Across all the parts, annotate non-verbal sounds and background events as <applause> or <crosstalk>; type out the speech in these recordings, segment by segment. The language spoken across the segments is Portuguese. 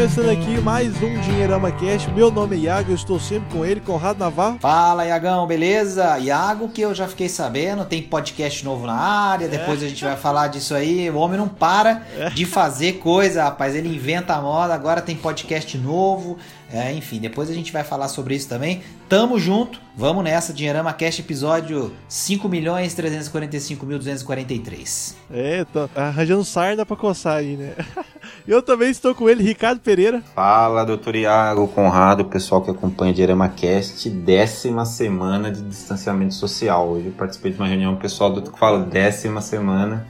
começando aqui mais um Dinheirama Cast. Meu nome é Iago, eu estou sempre com ele, Conrado Navarro. Fala, Iagão, beleza? Iago, que eu já fiquei sabendo, tem podcast novo na área, depois a gente vai falar disso aí. O homem não para de fazer coisa, rapaz. Ele inventa a moda, agora tem podcast novo. É, enfim, depois a gente vai falar sobre isso também. Tamo junto, vamos nessa. Dinheirama Cast, episódio 5.345.243. É, tô arranjando sarna pra coçar aí, né? <laughs> Eu também estou com ele, Ricardo Pereira. Fala, doutor Iago, Conrado, pessoal que acompanha o Dinheirama Cast, décima semana de distanciamento social. Hoje eu participei de uma reunião pessoal do que fala décima semana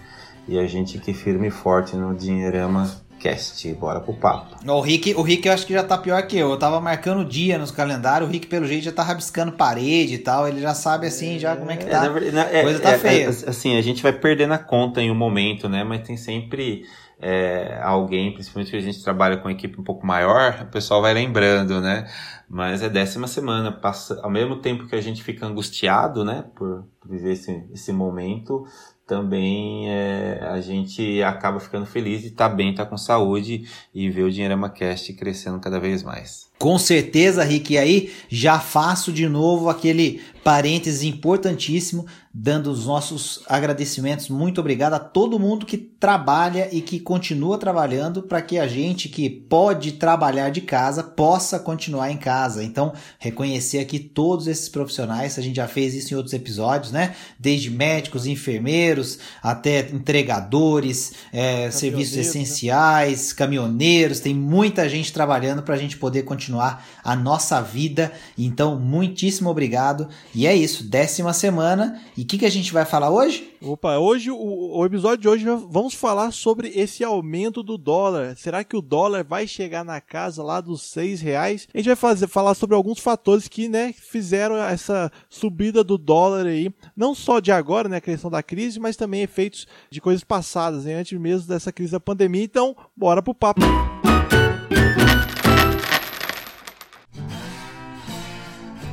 e a gente aqui firme e forte no Dinheirama Cast. Bora pro papo. O Rick, o Rick eu acho que já tá pior que eu. Eu tava marcando dia nos calendários, o Rick, pelo jeito, já tá rabiscando parede e tal. Ele já sabe assim, já como é que tá. É, na verdade, na- é, coisa tá é, feia. é, assim, a gente vai perdendo a conta em um momento, né? Mas tem sempre é, alguém, principalmente que a gente trabalha com uma equipe um pouco maior, o pessoal vai lembrando, né? Mas é décima semana, passa, ao mesmo tempo que a gente fica angustiado, né? Por viver esse, esse momento, também é, a gente acaba ficando feliz de estar bem, estar com saúde e ver o Dinheirama Cast crescendo cada vez mais. Com certeza, Rick. E aí, já faço de novo aquele parênteses importantíssimo, dando os nossos agradecimentos. Muito obrigado a todo mundo que trabalha e que continua trabalhando para que a gente que pode trabalhar de casa possa continuar em casa. Então, reconhecer aqui todos esses profissionais, a gente já fez isso em outros episódios, né? Desde médicos, enfermeiros, até entregadores, é, serviços né? essenciais, caminhoneiros, tem muita gente trabalhando para a gente poder continuar a nossa vida. Então, muitíssimo obrigado. E é isso, décima semana. E o que, que a gente vai falar hoje? Opa, hoje, o, o episódio de hoje, vamos falar sobre esse aumento do dólar. Será que o dólar vai chegar na casa lá dos seis reais? A gente vai fazer, falar sobre alguns fatores que, né, fizeram essa subida do dólar aí. Não só de agora, né, a questão da crise, mas também efeitos de coisas passadas, né, antes mesmo dessa crise da pandemia. Então, bora pro papo.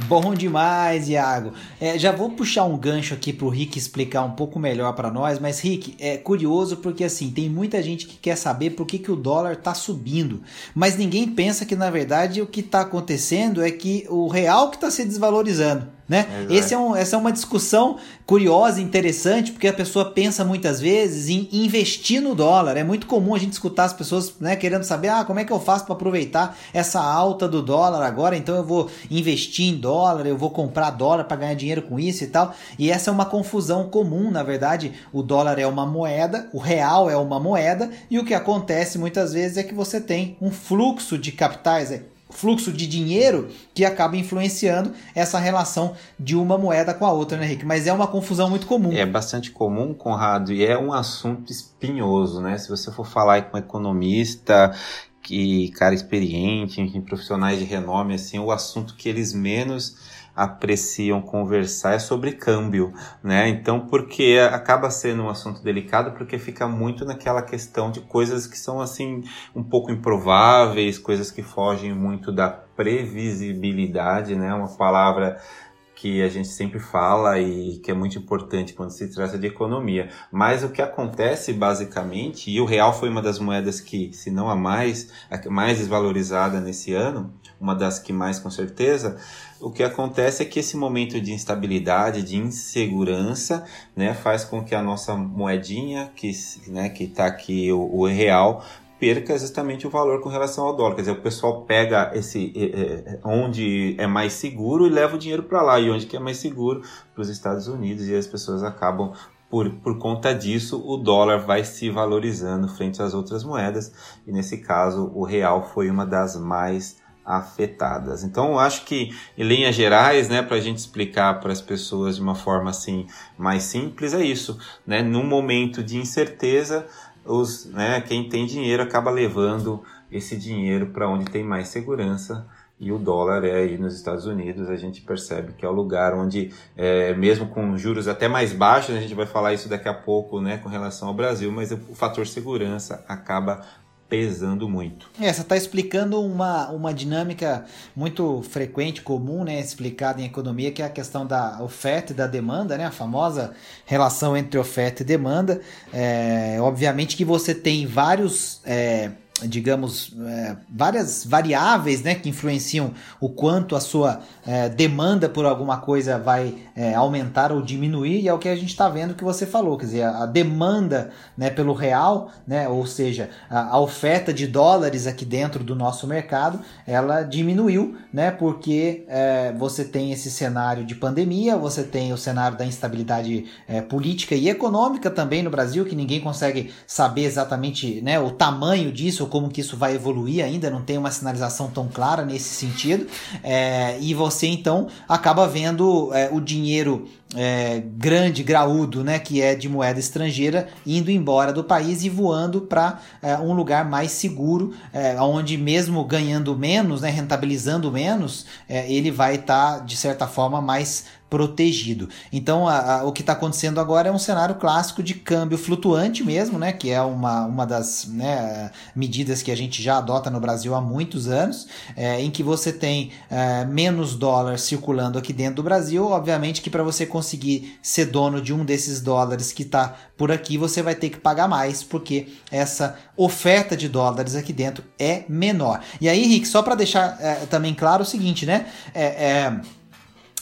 Bom demais, Iago. É, já vou puxar um gancho aqui pro Rick explicar um pouco melhor para nós, mas Rick, é curioso porque assim, tem muita gente que quer saber por que, que o dólar tá subindo, mas ninguém pensa que na verdade o que tá acontecendo é que o real que tá se desvalorizando. Né? Esse é um, essa é uma discussão curiosa e interessante, porque a pessoa pensa muitas vezes em investir no dólar. É muito comum a gente escutar as pessoas né, querendo saber ah, como é que eu faço para aproveitar essa alta do dólar agora, então eu vou investir em dólar, eu vou comprar dólar para ganhar dinheiro com isso e tal. E essa é uma confusão comum, na verdade. O dólar é uma moeda, o real é uma moeda, e o que acontece muitas vezes é que você tem um fluxo de capitais. Fluxo de dinheiro que acaba influenciando essa relação de uma moeda com a outra, né, Henrique? Mas é uma confusão muito comum. É bastante comum, Conrado, e é um assunto espinhoso, né? Se você for falar com um economista, que cara experiente, enfim, profissionais de renome, assim, o assunto que eles menos apreciam conversar é sobre câmbio, né? Então, porque acaba sendo um assunto delicado, porque fica muito naquela questão de coisas que são assim um pouco improváveis, coisas que fogem muito da previsibilidade, né? Uma palavra que a gente sempre fala e que é muito importante quando se trata de economia. Mas o que acontece basicamente, e o real foi uma das moedas que, se não a mais, a mais desvalorizada nesse ano, uma das que mais com certeza, o que acontece é que esse momento de instabilidade, de insegurança, né, faz com que a nossa moedinha, que né, está aqui o, o real, perca justamente o valor com relação ao dólar. Quer dizer, o pessoal pega esse é, é, onde é mais seguro e leva o dinheiro para lá, e onde que é mais seguro para os Estados Unidos, e as pessoas acabam por, por conta disso, o dólar vai se valorizando frente às outras moedas, e nesse caso o real foi uma das mais afetadas. Então, eu acho que, em linhas gerais, né, para a gente explicar para as pessoas de uma forma assim mais simples, é isso. Né? Num momento de incerteza, os, né, quem tem dinheiro acaba levando esse dinheiro para onde tem mais segurança e o dólar é aí nos Estados Unidos, a gente percebe que é o lugar onde, é, mesmo com juros até mais baixos, a gente vai falar isso daqui a pouco né, com relação ao Brasil, mas o fator segurança acaba pesando muito. É, você está explicando uma, uma dinâmica muito frequente, comum, né, explicada em economia, que é a questão da oferta e da demanda, né, a famosa relação entre oferta e demanda. É, obviamente que você tem vários é, digamos, é, várias variáveis né, que influenciam o quanto a sua é, demanda por alguma coisa vai é, aumentar ou diminuir, e é o que a gente está vendo que você falou, quer dizer, a, demanda né, pelo real, né, ou seja, a, a, oferta de dólares aqui dentro do nosso mercado, ela diminuiu, né, porque é, você tem esse cenário de pandemia, você tem o cenário da instabilidade é, política e econômica também no Brasil, que ninguém consegue saber exatamente né, o tamanho disso, como que isso vai evoluir ainda, não tem uma sinalização tão clara nesse sentido. É, e você então acaba vendo é, o dinheiro é, grande, graúdo, né, que é de moeda estrangeira, indo embora do país e voando para é, um lugar mais seguro, é, onde mesmo ganhando menos, né, rentabilizando menos, é, ele vai estar, tá, de certa forma, mais protegido. Então, a, a, o que está acontecendo agora é um cenário clássico de câmbio flutuante mesmo, né? Que é uma, uma das né, medidas que a gente já adota no Brasil há muitos anos, é, em que você tem é, menos dólar circulando aqui dentro do Brasil. Obviamente que para você conseguir ser dono de um desses dólares que está por aqui, você vai ter que pagar mais, porque essa oferta de dólares aqui dentro é menor. E aí, Rick, só para deixar é, também claro o seguinte, né? é, é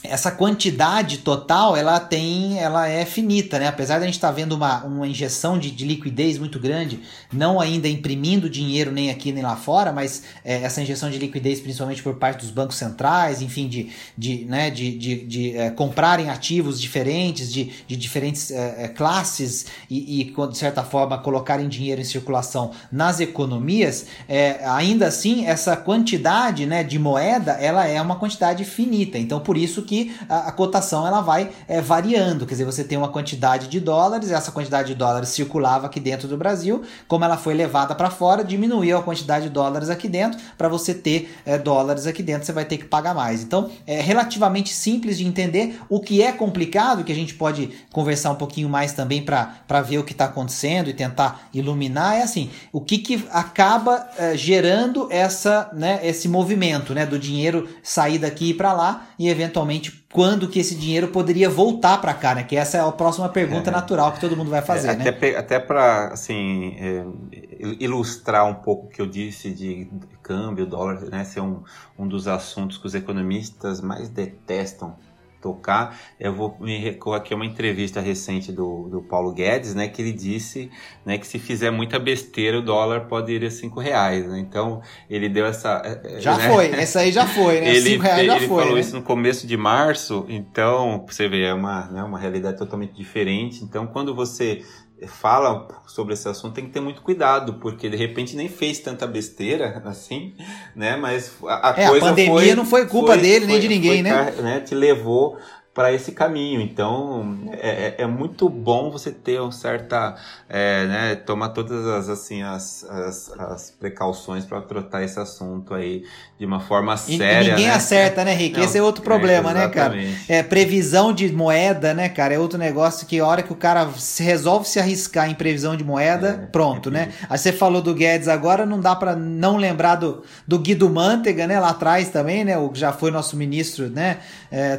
essa quantidade total ela tem ela é finita né? Apesar de a gente estar tá vendo uma, uma injeção de, de, liquidez muito grande não ainda imprimindo dinheiro nem aqui nem lá fora mas é, essa injeção de liquidez principalmente por parte dos bancos centrais enfim de, de, né, de, de, de é, comprarem ativos diferentes de, de diferentes é, é classes e, e de certa forma colocarem dinheiro em circulação nas economias é, ainda assim essa quantidade né, de moeda ela é uma quantidade finita. Então por isso que a, a cotação ela vai é, variando. Quer dizer, você tem uma quantidade de dólares, essa quantidade de dólares circulava aqui dentro do Brasil, como ela foi levada para fora, diminuiu a quantidade de dólares aqui dentro. Para você ter é, dólares aqui dentro, você vai ter que pagar mais. Então, é relativamente simples de entender. O que é complicado, que a gente pode conversar um pouquinho mais também para ver o que está acontecendo e tentar iluminar, é assim: o que, que acaba é, gerando essa, né, esse movimento né, do dinheiro sair daqui para lá e eventualmente quando que esse dinheiro poderia voltar para cá, né? Que essa é a próxima pergunta é, natural que todo mundo vai fazer, é, né? Até, até para assim é, ilustrar um pouco o que eu disse de câmbio, dólar, né? Ser um, um dos assuntos que os economistas mais detestam tocar, eu vou me recorrer aqui a uma entrevista recente do, do Paulo Guedes, né, que ele disse, né, que se fizer muita besteira o dólar pode ir a cinco reais, né? Então ele deu essa é, é, já né? foi, essa aí já foi, né? <laughs> Ele, reais já ele foi, falou né? isso no começo de março, então você vê é uma, né, uma realidade totalmente diferente. Então quando você fala sobre esse assunto tem que ter muito cuidado, porque de repente nem fez tanta besteira <laughs> assim, né? Mas a, a é, coisa a pandemia foi, não foi culpa foi, dele foi, nem de ninguém, né? né? Te levou para esse caminho. Então é, é, é, muito bom você ter um certa, é, né, tomar todas as assim as, as, as precauções para tratar esse assunto aí de uma forma e, séria. E ninguém né? acerta, né, Rick? Não, esse é outro problema, é, né, cara? É previsão de moeda, né, cara? É outro negócio que a hora que o cara se resolve se arriscar em previsão de moeda, é, pronto, é né? Aí você falou do Guedes agora, não dá para não lembrar do, do Guido Mantega, né? Lá atrás também, né? O que já foi nosso ministro, né?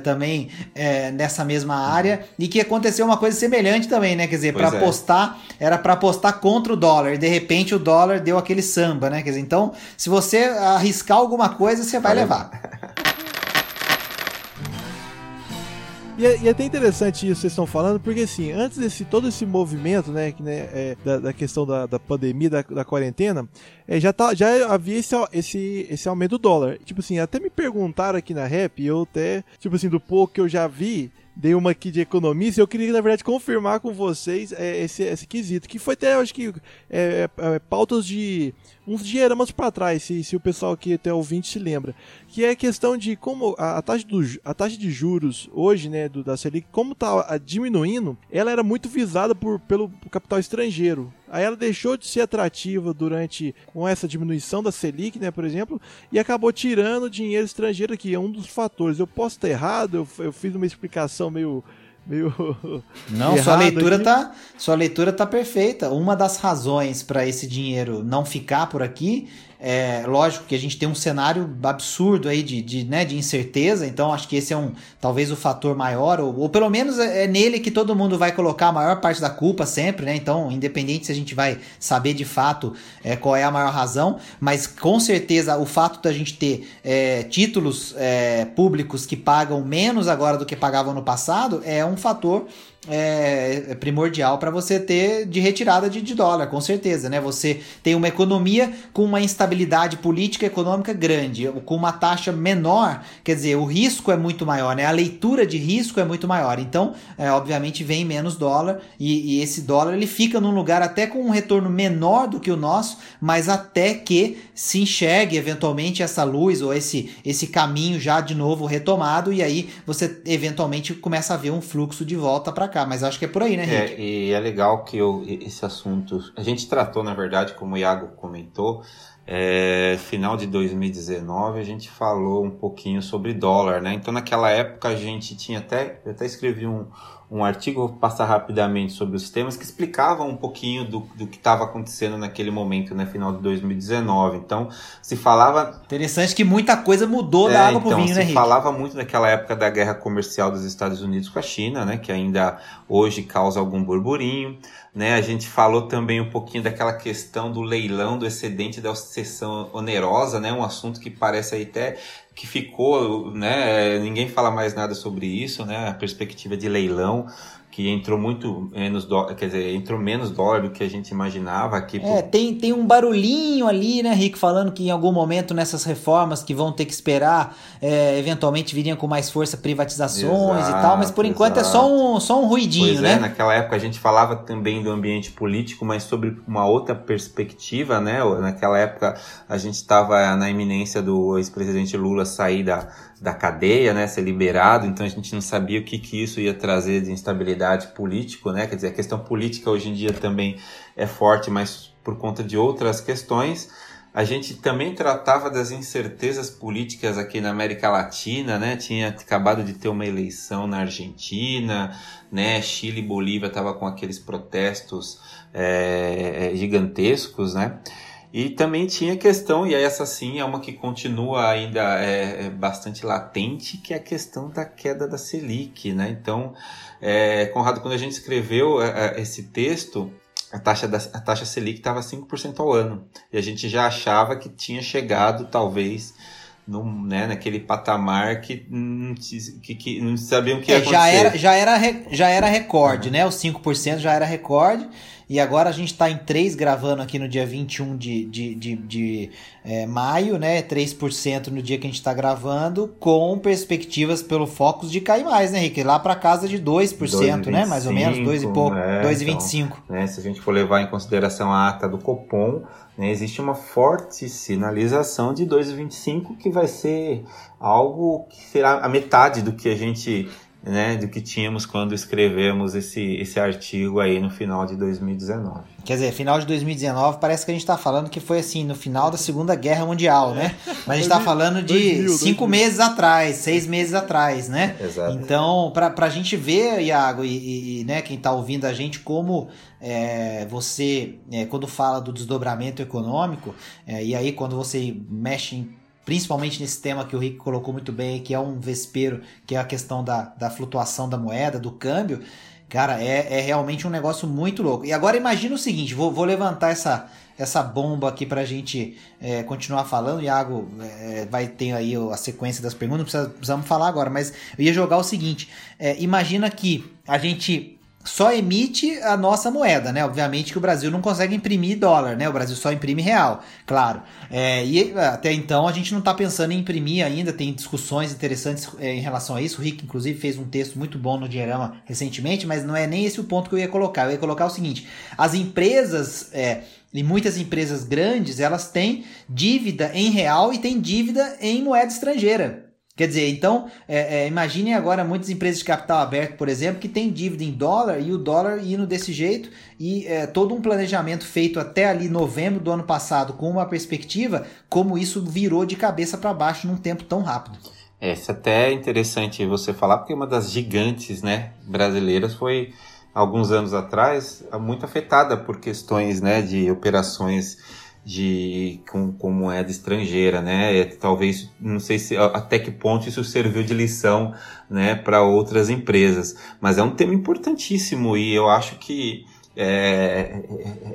Também é, nessa mesma área e que aconteceu uma coisa semelhante também, né? Quer dizer, para é. apostar, era para apostar contra o dólar e de repente o dólar deu aquele samba, né? Quer dizer, então, se você arriscar alguma coisa, você vai, vai levar. <laughs> E é, e é, até interessante isso que vocês estão falando, porque assim, antes desse todo esse movimento, né, que, né é, da, da, questão da, da pandemia, da, da quarentena, é, já, tá, já havia esse, esse, esse aumento do dólar. Tipo assim, até me perguntaram aqui na rap, eu até, tipo assim, do pouco que eu já vi, dei uma aqui de economista. Eu queria, na verdade, confirmar com vocês é, esse, esse quesito, que foi até, acho que, é, é, pautas de uns diagramas para trás, se, se o pessoal aqui até ouvinte se lembra, que é a questão de como a, a taxa, do, a taxa de juros hoje, né, do, da Selic, como está diminuindo, ela era muito visada por, pelo capital estrangeiro Aí ela deixou de ser atrativa durante com essa diminuição da Selic, né, por exemplo, e acabou tirando dinheiro estrangeiro aqui. É um dos fatores. Eu posso estar errado, eu, eu fiz uma explicação meio meio <laughs> Não, sua leitura aqui. tá, sua leitura tá perfeita. Uma das razões para esse dinheiro não ficar por aqui é, lógico que a gente tem um cenário absurdo aí de, de, né, de incerteza, então acho que esse é um talvez o fator maior, ou, ou pelo menos é, é, nele que todo mundo vai colocar a maior parte da culpa sempre, né? Então, independente se a gente vai saber de fato é, qual é a maior razão, mas com certeza o fato da gente ter é, títulos é, públicos que pagam menos agora do que pagavam no passado é um fator é, é primordial para você ter de retirada de, de, dólar, com certeza, né? Você tem uma economia com uma instabilidade política e econômica grande, com uma taxa menor, quer dizer, o risco é muito maior, né? A leitura de risco é muito maior. Então, é, obviamente, vem menos dólar e, e, esse dólar ele fica num lugar até com um retorno menor do que o nosso, mas até que se enxergue eventualmente essa luz ou esse, esse caminho já de novo retomado e aí você eventualmente começa a ver um fluxo de volta para cá, mas acho que é por aí, né, Rick? É, e é legal que eu, esse assunto. A gente tratou, na verdade, como o Iago comentou, é, final de 2019 a gente falou um pouquinho sobre dólar, né? Então naquela época a gente tinha até. Eu até escrevi um, um artigo, vou passar rapidamente sobre os temas, que explicava um pouquinho do, do que estava acontecendo naquele momento, né, final de 2019. Então, se falava... Interessante que muita coisa mudou é, da água então, pro vinho, né, se falava muito naquela época da guerra comercial dos Estados Unidos com a China, né, que ainda hoje causa algum burburinho. Né, a gente falou também um pouquinho daquela questão do leilão do excedente da sucessão onerosa, né, um assunto que parece aí até que ficou, né? Ninguém fala mais nada sobre isso, né? A perspectiva de leilão que entrou muito menos dólar, quer dizer, entrou menos dólar do que a gente imaginava aqui. É, tem, tem um barulhinho ali, né, Rick, falando que em algum momento nessas reformas que vão ter que esperar, é, eventualmente viriam com mais força privatizações exato, e tal, mas por enquanto exato. é só um, só um ruidinho, pois é, né? É, naquela época a gente falava também do ambiente político, mas sobre uma outra perspectiva, né? Naquela época a gente estava na iminência do ex-presidente Lula sair da da cadeia, né, ser liberado, então a gente não sabia o que, que isso ia trazer de instabilidade político, né, quer dizer, a questão política hoje em dia também é forte, mas por conta de outras questões. A gente também tratava das incertezas políticas aqui na América Latina, né? Tinha acabado de ter uma eleição na Argentina, né? Chile e Bolívia estavam com aqueles protestos é, gigantescos, né? E também tinha questão, e essa sim é uma que continua ainda é, é bastante latente, que é a questão da queda da Selic, né? Então, é, Conrado, quando a gente escreveu é, é, esse texto, a taxa, da, a taxa Selic estava 5% ao ano. E a gente já achava que tinha chegado, talvez, num, né, naquele patamar que, que, que não sabiam o que ia é, já era Já era, já era recorde, uhum. né? Os 5% já era recorde. E agora a gente está em 3 gravando aqui no dia 21 de, de, de, de é, maio, né? 3% no dia que a gente está gravando, com perspectivas pelo Focus de cair mais, né, Henrique? Lá para casa de 2%, 2,25, né? Mais ou menos, 2 e pouco, é, 2,25. Então, né, se a gente for levar em consideração a ata do Copom, né, existe uma forte sinalização de 2,25 que vai ser algo que será a metade do que a gente né, do que tínhamos quando escrevemos esse, esse artigo aí no final de 2019. Quer dizer, final de 2019 parece que a gente está falando que foi assim, no final da Segunda Guerra Mundial, né? Mas a gente está falando de 2000, cinco 2000. meses atrás, seis meses atrás, né? Exato. Então, para a gente ver, Iago, e, e né, quem está ouvindo a gente, como é, você, é, quando fala do desdobramento econômico, é, e aí quando você mexe em principalmente nesse tema que o Rick colocou muito bem, que é um vespeiro, que é a questão da, da flutuação da moeda, do câmbio, cara, é, é realmente um negócio muito louco. E agora imagina o seguinte, vou, vou levantar essa, essa bomba aqui pra gente é, continuar falando. Iago é, vai ter aí a sequência das perguntas, não precisa, precisamos falar agora, mas eu ia jogar o seguinte: é, imagina que a gente só emite a nossa moeda, né? Obviamente que o Brasil não consegue imprimir dólar, né? O Brasil só imprime real, claro. É, e até então a gente não está pensando em imprimir ainda, tem discussões interessantes é, em relação a isso. O Rick, inclusive, fez um texto muito bom no Diarama recentemente, mas não é nem esse o ponto que eu ia colocar. Eu ia colocar o seguinte: as empresas. É, e muitas empresas grandes, elas têm dívida em real e têm dívida em moeda estrangeira. Quer dizer, então, é, é, imagine agora muitas empresas de capital aberto, por exemplo, que tem dívida em dólar e o dólar indo desse jeito e é, todo um planejamento feito até ali novembro do ano passado com uma perspectiva, como isso virou de cabeça para baixo num tempo tão rápido. É, isso até é interessante você falar, porque uma das gigantes né, brasileiras foi, alguns anos atrás, muito afetada por questões né, de operações de com, com moeda estrangeira, né? Talvez não sei se até que ponto isso serviu de lição, né, para outras empresas, mas é um tema importantíssimo e eu acho que é,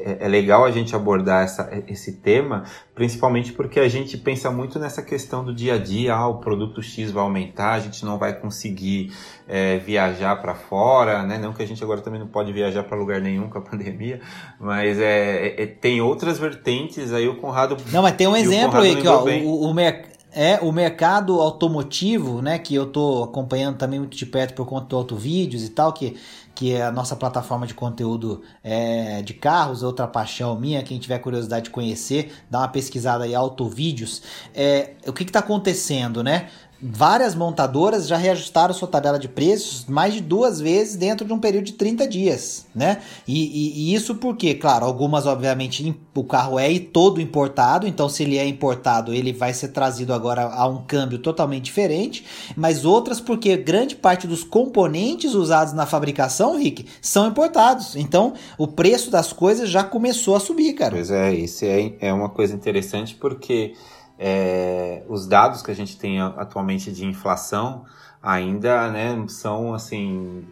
é, é, legal a gente abordar essa, esse tema, principalmente porque a gente pensa muito nessa questão do dia a dia, ah, o produto X vai aumentar, a gente não vai conseguir é, viajar para fora, né? Não que a gente agora também não pode viajar para lugar nenhum com a <laughs> pandemia, mas é, é, é, tem outras vertentes aí o Conrado. Não, mas tem um exemplo aí que ó, o, o, mercado é o mercado automotivo, né, que eu tô acompanhando também muito de perto por conta do Autovídeos e tal, que que é a nossa plataforma de conteúdo é, de carros, outra paixão minha, quem tiver curiosidade de conhecer, dá uma pesquisada aí, Autovídeos. É, o que está acontecendo, né? Várias montadoras já reajustaram sua tabela de preços mais de duas vezes dentro de um período de 30 dias, né? E, e, e isso porque, claro, algumas obviamente o carro é todo importado, então se ele é importado, ele vai ser trazido agora a um câmbio totalmente diferente, mas outras porque grande parte dos componentes usados na fabricação, Rick, são importados. Então o preço das coisas já começou a subir, cara. Pois é, isso é, é uma coisa interessante porque é, os dados que a gente tem atualmente de inflação ainda né, são assim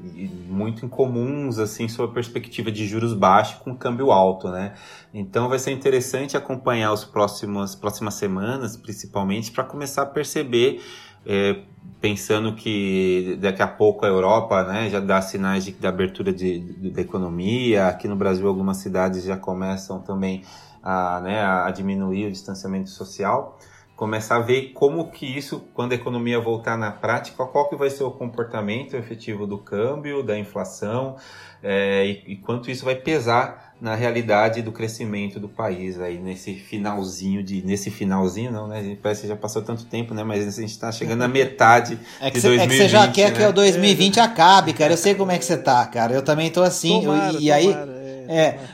muito incomuns assim sob a perspectiva de juros baixos com câmbio alto, né? Então vai ser interessante acompanhar os próximos próximas semanas, principalmente para começar a perceber é, pensando que daqui a pouco a Europa né, já dá sinais de, de abertura de, de, da economia, aqui no Brasil algumas cidades já começam também a, né, a diminuir o distanciamento social, começar a ver como que isso, quando a economia voltar na prática, qual que vai ser o comportamento efetivo do câmbio, da inflação, é, e, e, quanto isso vai pesar na realidade do crescimento do país aí nesse finalzinho de nesse finalzinho não né parece que já passou tanto tempo né mas a gente está chegando na metade <laughs> é que de 2020 é que você já quer né? que o 2020 acabe cara eu sei como é que você tá cara eu também tô assim tomara, eu, e aí é,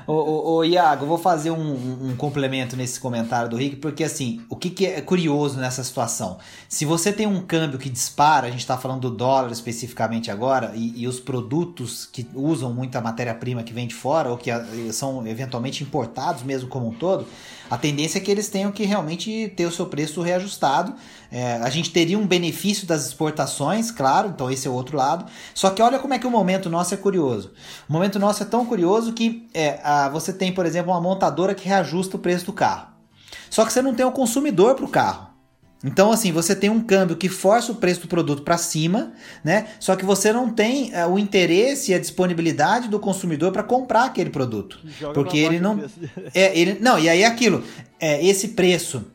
o, o, o, Iago, vou fazer um, um, complemento nesse comentário do Rick, porque assim, o que, que, é curioso nessa situação? Se você tem um câmbio que dispara, a gente está falando do dólar especificamente agora, e, e os produtos que usam muita matéria-prima que vem de fora, ou que são eventualmente importados mesmo como um todo, a tendência é que eles tenham que realmente ter o seu preço reajustado. É, a gente teria um benefício das exportações, claro, então esse é o outro lado. Só que olha como é que o momento nosso é curioso. O momento nosso é tão curioso que é, a, você tem, por exemplo, uma montadora que reajusta o preço do carro. Só que você não tem o consumidor para o carro. Então, assim, você tem um câmbio que força o preço do produto para cima, né? Só que você não tem uh, o interesse e a disponibilidade do consumidor para comprar aquele produto. Joga porque ele não. É, ele, não, e aí é aquilo. É, esse preço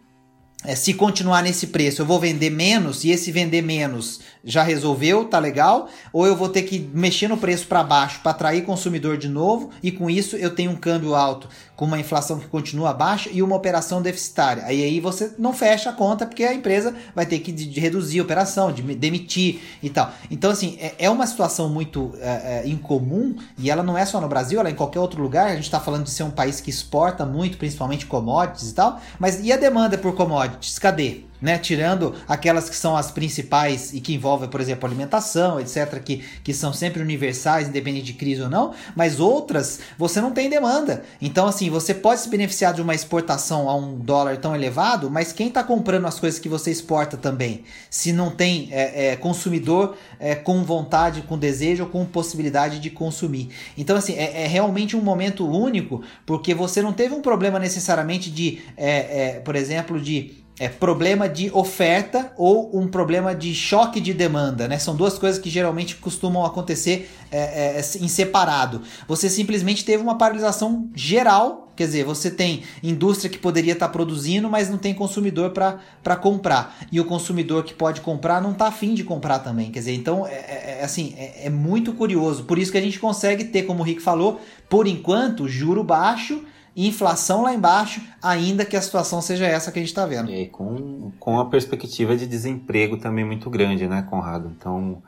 é, se continuar nesse preço, eu vou vender menos? E esse vender menos já resolveu, tá legal? Ou eu vou ter que mexer no preço para baixo para atrair consumidor de novo e com isso eu tenho um câmbio alto com uma inflação que continua baixa e uma operação deficitária. Aí aí você não fecha a conta porque a empresa vai ter que de, reduzir a operação, de demitir e tal. Então assim é, é uma situação muito é, é, incomum e ela não é só no Brasil, ela é em qualquer outro lugar. A gente está falando de ser um país que exporta muito, principalmente commodities e tal. Mas e a demanda por commodities? Cadê? Né? Tirando aquelas que são as principais e que envolvem, por exemplo, alimentação, etc., que, que são sempre universais, independente de crise ou não, mas outras você não tem demanda. Então, assim, você pode se beneficiar de uma exportação a um dólar tão elevado, mas quem está comprando as coisas que você exporta também? Se não tem é, é, consumidor é, com vontade, com desejo ou com possibilidade de consumir. Então, assim, é, é, realmente um momento único, porque você não teve um problema necessariamente de, é, é, por exemplo, de é, problema de oferta ou um problema de choque de demanda, né? São duas coisas que geralmente costumam acontecer é, é, em separado. Você simplesmente teve uma paralisação geral, quer dizer, você tem indústria que poderia estar tá produzindo, mas não tem consumidor para comprar. E o consumidor que pode comprar não está afim de comprar também. Quer dizer, então, é, é, é assim, é, é muito curioso. Por isso que a gente consegue ter, como o Rick falou, por enquanto, juro baixo inflação lá embaixo, ainda que a situação seja essa que a gente está vendo. E com, com a perspectiva de desemprego também muito grande, né, Conrado? Então,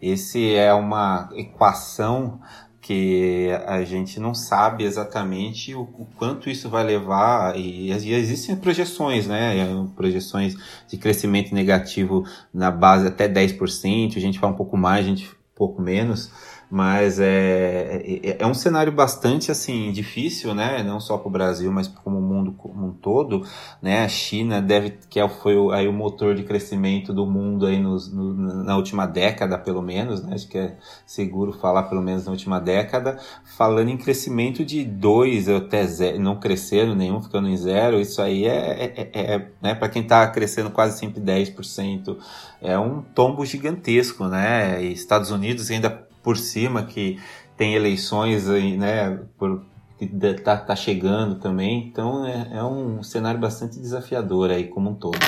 esse é uma equação que a gente não sabe exatamente o, o quanto isso vai levar e, e, existem projeções, né? Projeções de crescimento negativo na base até 10%, a gente fala um pouco mais, a gente um pouco menos, mas é, é, é, um cenário bastante assim difícil, né? Não só para o Brasil, mas como o mundo como um todo, né? A China deve que é foi o, aí o motor de crescimento do mundo aí nos, no, na última década, pelo menos, né? Acho que é seguro falar pelo menos na última década, falando em crescimento de dois até zero, não crescendo nenhum, ficando em zero. Isso aí é, é, é, é né? Para quem está crescendo quase sempre 10%, é um tombo gigantesco, né? E Estados Unidos ainda por cima, que tem eleições aí, né, por, que tá, tá chegando também. Então é, é um cenário bastante desafiador aí como um todo.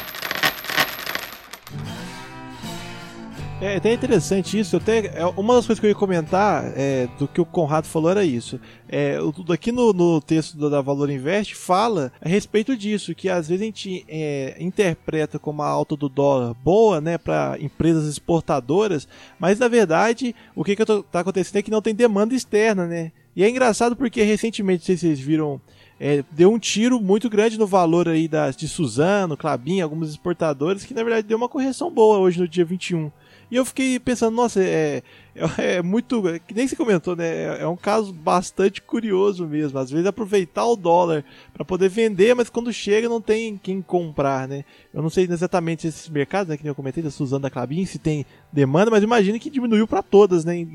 É até interessante isso. Até, é, uma das coisas que eu ia comentar é, do que o Conrado falou era isso. É, aqui no, no texto da Valor Invest fala a respeito disso, que às vezes a gente é, interpreta como a alta do dólar boa né, para empresas exportadoras, mas na verdade o que está acontecendo é que não tem demanda externa. Né? E é engraçado porque recentemente, não sei se vocês viram é, deu um tiro muito grande no valor aí das, de Suzano, Clabin, alguns exportadores, que na verdade deu uma correção boa hoje no dia 21. E eu fiquei pensando, nossa, é, é, é muito. Que nem você comentou, né? É, é, um caso bastante curioso mesmo. Às vezes aproveitar o dólar para poder vender, mas quando chega não tem quem comprar, né? Eu não sei exatamente esses mercados, né? Que nem eu comentei, da Suzana da Clabin, se tem demanda, mas imagino que diminuiu para todas, né?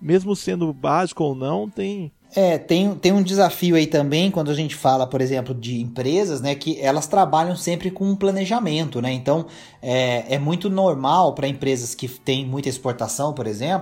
Mesmo sendo básico ou não, tem é, tem, tem um desafio aí também quando a gente fala, por exemplo, de empresas, né, que elas trabalham sempre com um planejamento, né? Então é, é muito normal para empresas que têm muita exportação, por exemplo,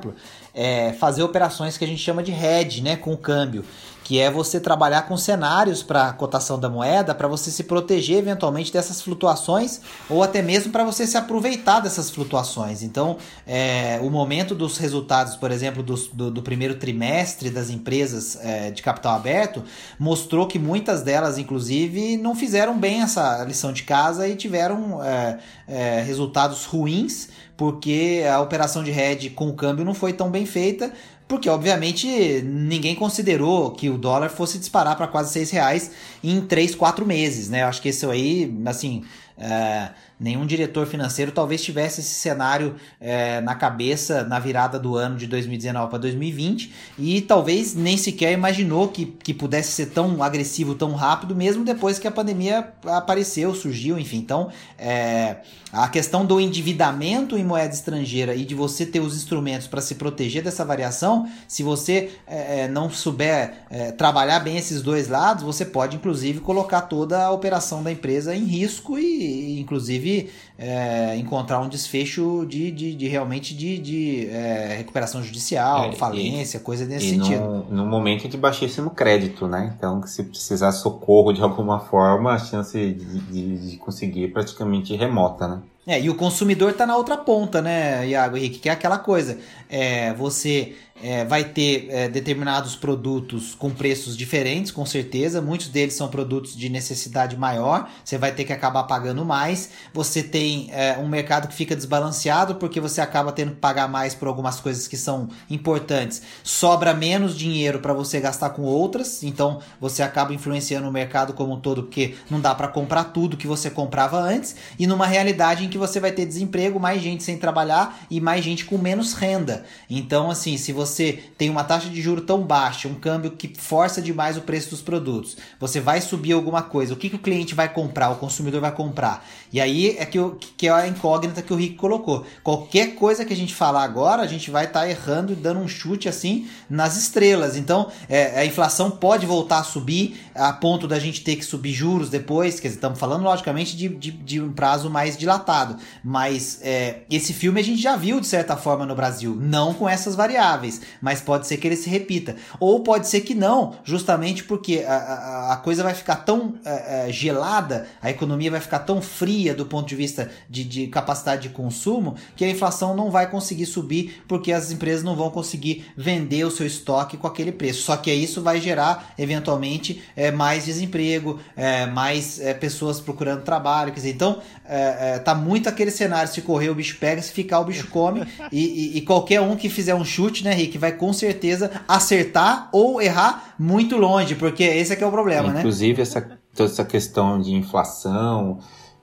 é, fazer operações que a gente chama de hedge, né, com o câmbio que é você trabalhar com cenários para a cotação da moeda, para você se proteger eventualmente dessas flutuações ou até mesmo para você se aproveitar dessas flutuações. Então, é, o momento dos resultados, por exemplo, do, do, do primeiro trimestre das empresas é, de capital aberto, mostrou que muitas delas, inclusive, não fizeram bem essa lição de casa e tiveram é, é resultados ruins porque a operação de hedge com o câmbio não foi tão bem feita porque obviamente ninguém considerou que o dólar fosse disparar para quase seis reais em três, quatro meses, né? Eu acho que isso aí, assim, é, nenhum diretor financeiro talvez tivesse esse cenário é, na cabeça na virada do ano de 2019 para 2020 e talvez nem sequer imaginou que, que pudesse ser tão agressivo tão rápido, mesmo depois que a pandemia apareceu, surgiu, enfim. Então, é, a questão do endividamento em moeda estrangeira e de você ter os instrumentos para se proteger dessa variação, se você é, é, não souber é, trabalhar bem esses dois lados, você pode inclusive colocar toda a operação da empresa em risco e, inclusive, é, encontrar um desfecho de, de, de realmente de, de é, recuperação judicial, é, falência, e, coisa nesse sentido. No, no momento de baixíssimo crédito, né? Então, se precisar socorro de <laughs> alguma forma, a chance de, de, de conseguir é praticamente remota, né? É, e o consumidor está na outra ponta, né, Iago Henrique? Que é aquela coisa. É, você é, vai ter é, determinados produtos com preços diferentes, com certeza. Muitos deles são produtos de necessidade maior, você vai ter que acabar pagando mais. Você tem é, um mercado que fica desbalanceado porque você acaba tendo que pagar mais por algumas coisas que são importantes. Sobra menos dinheiro para você gastar com outras, então você acaba influenciando o mercado como um todo, porque não dá para comprar tudo que você comprava antes. E numa realidade em que você vai ter desemprego, mais gente sem trabalhar e mais gente com menos renda. Então, assim, se você tem uma taxa de juro tão baixa, um câmbio que força demais o preço dos produtos, você vai subir alguma coisa, o que, que o cliente vai comprar, o consumidor vai comprar? E aí é que, que é a incógnita que o Rick colocou. Qualquer coisa que a gente falar agora, a gente vai estar tá errando e dando um chute assim nas estrelas. Então, é, a inflação pode voltar a subir a ponto da gente ter que subir juros depois. Quer dizer, estamos falando logicamente de, de, de um prazo mais dilatado. Mas é, esse filme a gente já viu de certa forma no Brasil, não com essas variáveis mas pode ser que ele se repita. Ou pode ser que não, justamente porque a, a, a coisa vai ficar tão é, é, gelada, a economia vai ficar tão fria do ponto de vista de, de, capacidade de consumo, que a inflação não vai conseguir subir porque as empresas não vão conseguir vender o seu estoque com aquele preço. Só que isso vai gerar, eventualmente, é, mais desemprego, é, mais é, pessoas procurando trabalho. Quer dizer, então é, é, tá muito aquele cenário: se correr o bicho pega, se ficar o bicho come. <laughs> e, e, e, qualquer um que fizer um chute, né, Rick, vai com certeza acertar ou errar muito longe, porque esse é que é o problema, né? Inclusive, essa, toda essa questão de inflação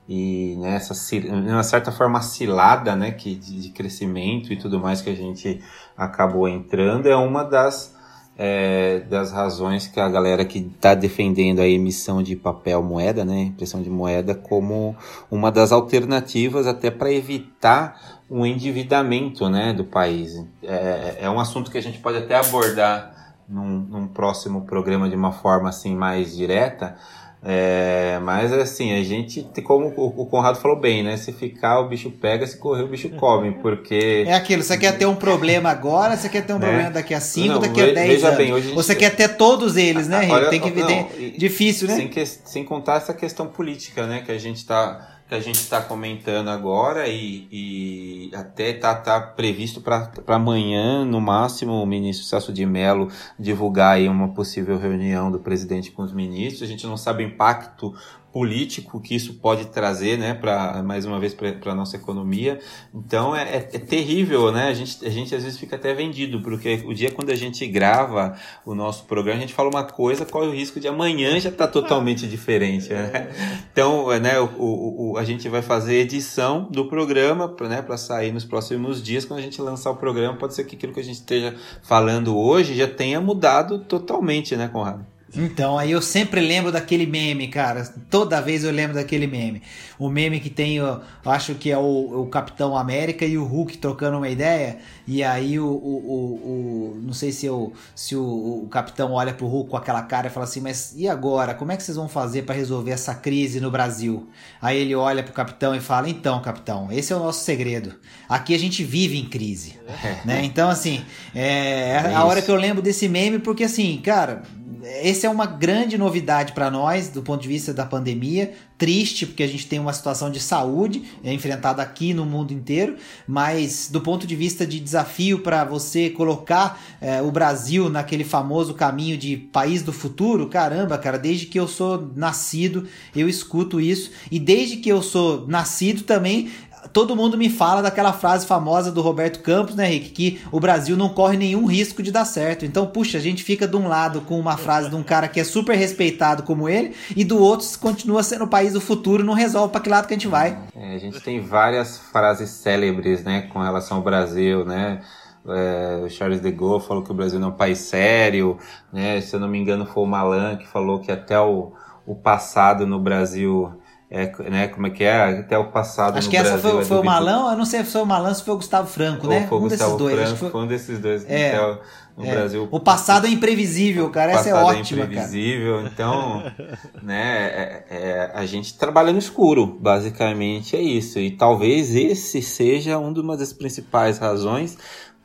e né, essa, uma certa forma cilada né, que, de, de crescimento e tudo mais que a gente acabou entrando é uma das, é, das razões que a galera que está defendendo a emissão de papel moeda, né, impressão de moeda, como uma das alternativas até para evitar um endividamento né, do país. É, é um assunto que a gente pode até abordar num, num próximo programa de uma forma assim mais direta, é, mas assim, a gente, como o Conrado falou bem, né? Se ficar, o bicho pega, se correr, o bicho come, porque. É aquilo, você quer ter um problema agora, você quer ter um né? problema daqui a 5, daqui a 10 anos. Bem, hoje gente... Você quer ter todos eles, né, Olha, Tem que não. Difícil, né? Sem, que, sem contar essa questão política, né? Que a gente tá que a gente está comentando agora e, e até está tá previsto para amanhã, no máximo, o ministro Celso de Mello divulgar aí uma possível reunião do presidente com os ministros. A gente não sabe o impacto político que isso pode trazer, né, para mais uma vez para a nossa economia. Então é, é, é, terrível, né? A gente, a gente às vezes fica até vendido, porque o dia quando a gente grava o nosso programa, a gente fala uma coisa, qual é o risco de amanhã já estar tá totalmente diferente, né? Então, né, o, o, o, a gente vai fazer edição do programa, para né, sair nos próximos dias, quando a gente lançar o programa, pode ser que aquilo que a gente esteja falando hoje já tenha mudado totalmente, né, Conrado? Então, aí eu sempre lembro daquele meme, cara. Toda vez eu lembro daquele meme. O meme que tem, eu acho que é o, o Capitão América e o Hulk trocando uma ideia. E aí o. o, o, o não sei se, eu, se o, Capitão olha pro Hulk com aquela cara e fala assim: Mas e agora? Como é que vocês vão fazer para resolver essa crise no Brasil? Aí ele olha pro Capitão e fala: Então, Capitão, esse é o nosso segredo. Aqui a gente vive em crise. né? Então, assim, é, é a hora que eu lembro desse meme, porque assim, cara essa é uma grande novidade para nós do ponto de vista da pandemia. Triste, porque a gente tem uma situação de saúde é, enfrentada aqui no mundo inteiro, mas do ponto de vista de desafio para você colocar é, o Brasil naquele famoso caminho de país do futuro, caramba, cara, desde que eu sou nascido eu escuto isso, e desde que eu sou nascido também todo mundo me fala daquela frase famosa do Roberto Campos, né, Rick? Que o Brasil não corre nenhum risco de dar certo. Então, puxa, a gente fica de um lado com uma frase de um cara que é super respeitado como ele, e do outro continua sendo o país do futuro, não resolve para que lado que a gente vai. É, a gente tem várias frases célebres, né, com relação ao Brasil, né? É, o Charles de Gaulle falou que o Brasil não é um país sério, né? Se eu não me engano, foi o Malan que falou que até o, o passado no Brasil é, né, como é que é, até o passado Acho que essa Brasil, foi, é foi o Malão, eu não sei se foi o Malão, se foi o Gustavo Franco, né? Foi o um Gustavo desses dois. Franco, foi... foi um desses dois. É, no é. Brasil. O passado é imprevisível, cara, essa é, é ótima, é imprevisível, cara. então, <laughs> né, é, é, a gente trabalha no escuro, basicamente é isso. E talvez esse seja uma das principais razões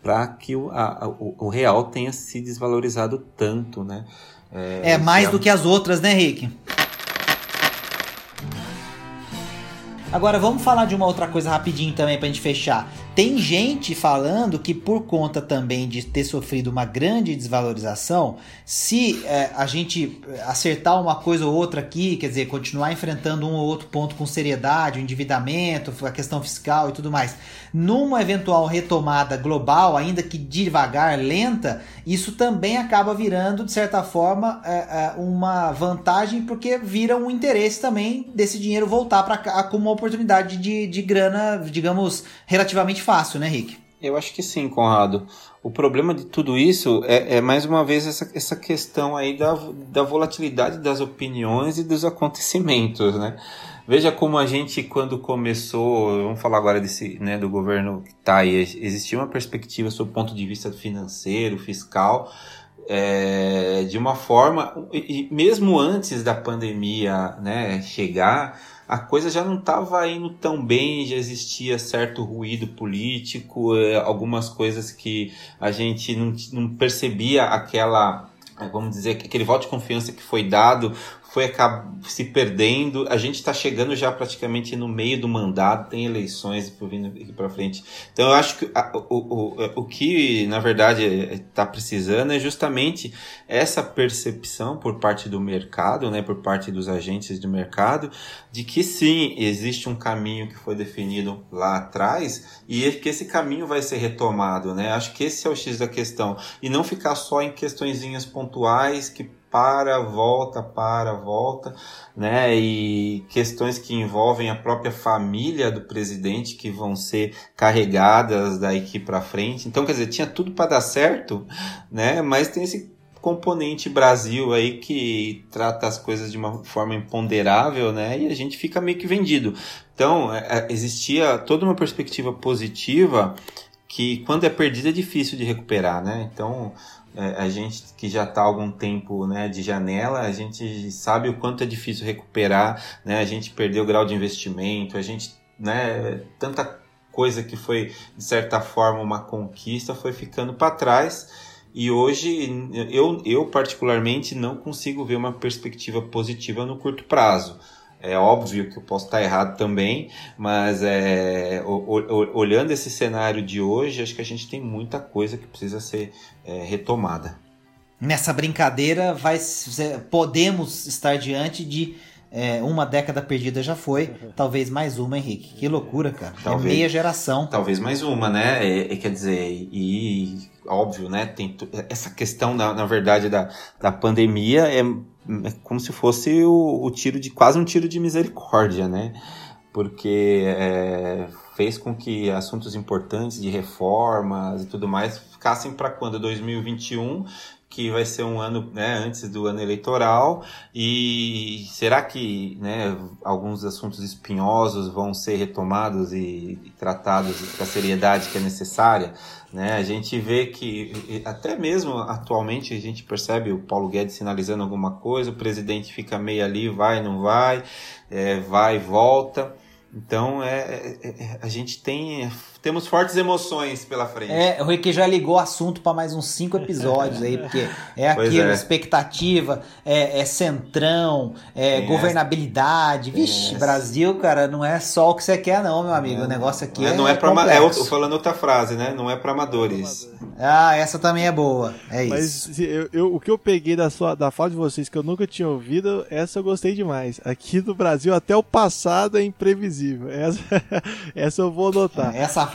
para que o, a, o, o real tenha se desvalorizado tanto, né? É, é mais do que as outras, né, Rick? Agora vamos falar de uma outra coisa rapidinho também pra gente fechar. Tem gente falando que por conta também de ter sofrido uma grande desvalorização, se é, a gente acertar uma coisa ou outra aqui, quer dizer, continuar enfrentando um ou outro ponto com seriedade, o endividamento, a questão fiscal e tudo mais, numa eventual retomada global, ainda que devagar, lenta, isso também acaba virando, de certa forma, é, é, uma vantagem, porque vira um interesse também desse dinheiro voltar para cá como uma oportunidade de, de grana, digamos, relativamente fácil, né, Rick? Eu acho que sim, Conrado. O problema de tudo isso é, é mais uma vez essa, essa questão aí da, da volatilidade das opiniões e dos acontecimentos, né? Veja como a gente, quando começou, vamos falar agora desse, né, do governo que está aí, existia uma perspectiva sob o ponto de vista financeiro, fiscal, é, de uma forma, e mesmo antes da pandemia né, chegar, a coisa já não estava indo tão bem, já existia certo ruído político, é, algumas coisas que a gente não, não percebia aquela, é, vamos dizer, aquele voto de confiança que foi dado foi se perdendo. A gente está chegando já praticamente no meio do mandato, tem eleições vindo aqui para frente. Então eu acho que a, o, o, o que, na verdade, está precisando é justamente essa percepção por parte do mercado, né, por parte dos agentes do mercado, de que sim, existe um caminho que foi definido lá atrás e que esse caminho vai ser retomado. Né? Acho que esse é o X da questão. E não ficar só em questõezinhas pontuais que para, volta, para, volta, né? E questões que envolvem a própria família do presidente que vão ser carregadas daqui para frente. Então, quer dizer, tinha tudo para dar certo, né? Mas tem esse componente Brasil aí que trata as coisas de uma forma imponderável, né? E a gente fica meio que vendido. Então, é, é, existia toda uma perspectiva positiva que quando é perdida é difícil de recuperar, né? Então, a gente que já está há algum tempo né, de janela, a gente sabe o quanto é difícil recuperar, né? A gente perdeu o grau de investimento, a gente, né, tanta coisa que foi de certa forma uma conquista foi ficando para trás. E hoje eu, eu particularmente não consigo ver uma perspectiva positiva no curto prazo. É óbvio que eu posso estar errado também, mas é, olhando esse cenário de hoje, acho que a gente tem muita coisa que precisa ser é, retomada. Nessa brincadeira, vai, podemos estar diante de é, uma década perdida já foi, <laughs> talvez mais uma, Henrique. Que loucura, cara. É talvez, é meia geração. Talvez mais uma, né? É, é, quer dizer, e óbvio, né? Tem essa questão, na, verdade, da, da pandemia é é como se fosse o, o tiro de quase um tiro de misericórdia, né? Porque é, fez com que assuntos importantes de reformas e tudo mais ficassem para quando 2021 que vai ser um ano né, antes do ano eleitoral e será que né, alguns assuntos espinhosos vão ser retomados e, e tratados com a seriedade que é necessária? Né? A gente vê que, até mesmo atualmente, a gente percebe o Paulo Guedes sinalizando alguma coisa, o presidente fica meio ali, vai, não vai, é, vai, volta. Então, é, é, é a gente tem temos fortes emoções pela frente. É, o Rick já ligou assunto para mais uns cinco episódios aí, porque <laughs> é aquilo, é. expectativa, é, é, centrão, é governabilidade. Vixe, Brasil, cara, não é só o que você quer, não, meu amigo. o negócio aqui é. Não é, é pra é, falando outra frase, né? Não é para amadores. Ah, essa também é boa. É isso. Mas eu, eu, o que eu peguei da, sua, da fala de vocês que eu nunca tinha ouvido, essa eu gostei demais. Aqui no Brasil, até o passado é imprevisível. Essa, <laughs> essa eu vou anotar. Essa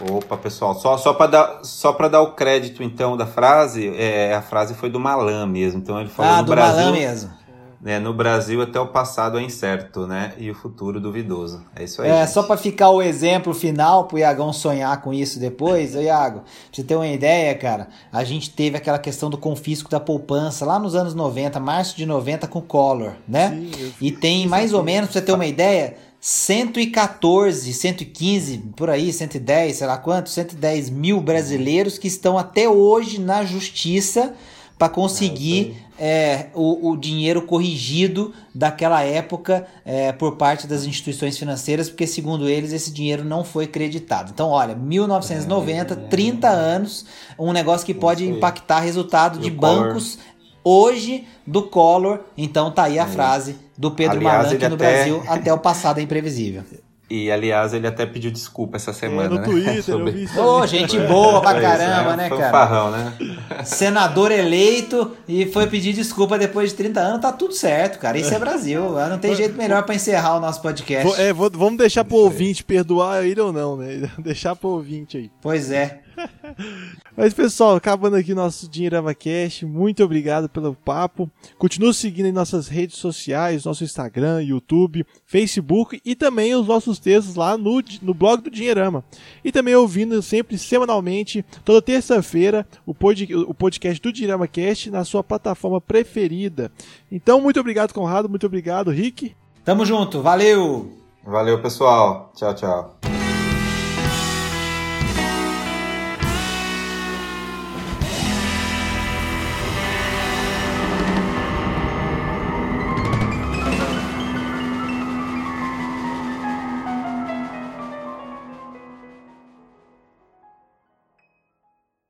Opa, pessoal, só, só para dar, só dar o crédito então da frase, é, a frase foi do Malan mesmo. Então ele falou ah, no do Brasil. Malan mesmo. Né, no Brasil até o passado é incerto, né? E o futuro duvidoso. É isso aí. É, gente. só para ficar o exemplo final pro Iagão sonhar com isso depois, ô Iago, pra você ter uma ideia, cara, a gente teve aquela questão do confisco da poupança lá nos anos 90, março de 90 com o Collor, né? Sim, e tem mais ou menos, pra você ter uma ideia, 114, 115, por aí, 110, sei lá quanto, 110 mil brasileiros que estão até hoje na justiça para conseguir é, o, o, dinheiro corrigido daquela época é, por parte das instituições financeiras, porque segundo eles esse dinheiro não foi creditado. Então, olha, 1990, é, 30 anos, um negócio que pode impactar resultado de bancos hoje do Collor. Então tá aí a é. frase do Pedro Aliás, Malan, que no até... Brasil até o passado é imprevisível. <laughs> E, aliás, ele até pediu desculpa essa semana, é, no né? Twitter, Sobre... eu vi isso. Ô, oh, gente boa pra caramba, né, foi cara? Um farrão, né? <laughs> Senador eleito e foi pedir desculpa depois de 30 anos, tá tudo certo, cara. Isso é Brasil. Não tem jeito melhor para encerrar o nosso podcast. É, vamos deixar pro ouvinte perdoar ele ou não, né? <laughs> Deixar pro ouvinte aí. Pois é. <laughs> Mas pessoal, acabando aqui nosso Dinheirama Cash, muito obrigado pelo papo. Continue seguindo em nossas redes sociais, nosso Instagram, YouTube, Facebook e também os nossos textos lá no, no blog do Dinheirama. E também ouvindo sempre semanalmente, toda terça-feira, o, pod, o podcast do Dinheirama Cast na sua plataforma preferida. Então, muito obrigado, Conrado, muito obrigado, Rick. Tamo junto, valeu! Valeu, pessoal. Tchau, tchau.